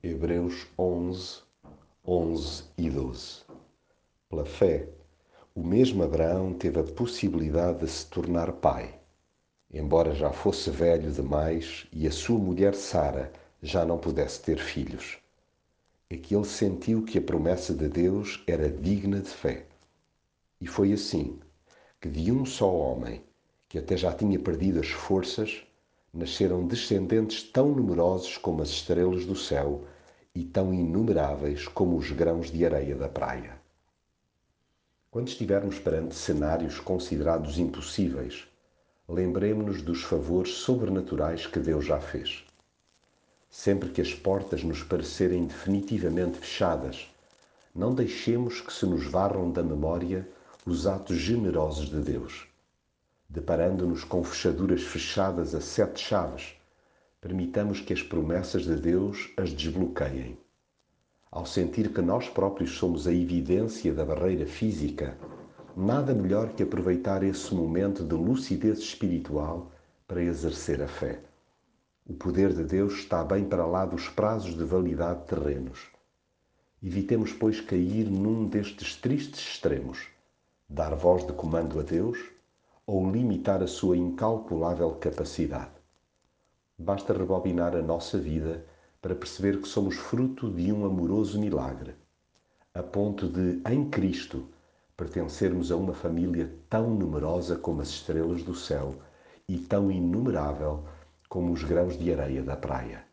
Hebreus 11, 11 e 12. Pela fé, o mesmo Abraão teve a possibilidade de se tornar pai, embora já fosse velho demais e a sua mulher Sara já não pudesse ter filhos. É que ele sentiu que a promessa de Deus era digna de fé. E foi assim que de um só homem, que até já tinha perdido as forças, nasceram descendentes tão numerosos como as estrelas do céu e tão inumeráveis como os grãos de areia da praia. Quando estivermos perante cenários considerados impossíveis, lembremos-nos dos favores sobrenaturais que Deus já fez. Sempre que as portas nos parecerem definitivamente fechadas, não deixemos que se nos varram da memória os atos generosos de Deus deparando-nos com fechaduras fechadas a sete chaves, permitamos que as promessas de Deus as desbloqueiem. Ao sentir que nós próprios somos a evidência da barreira física, nada melhor que aproveitar esse momento de lucidez espiritual para exercer a fé. O poder de Deus está bem para lá dos prazos de validade terrenos. Evitemos, pois, cair num destes tristes extremos: dar voz de comando a Deus ou limitar a sua incalculável capacidade. Basta rebobinar a nossa vida para perceber que somos fruto de um amoroso milagre, a ponto de, em Cristo, pertencermos a uma família tão numerosa como as estrelas do céu e tão inumerável como os grãos de areia da praia.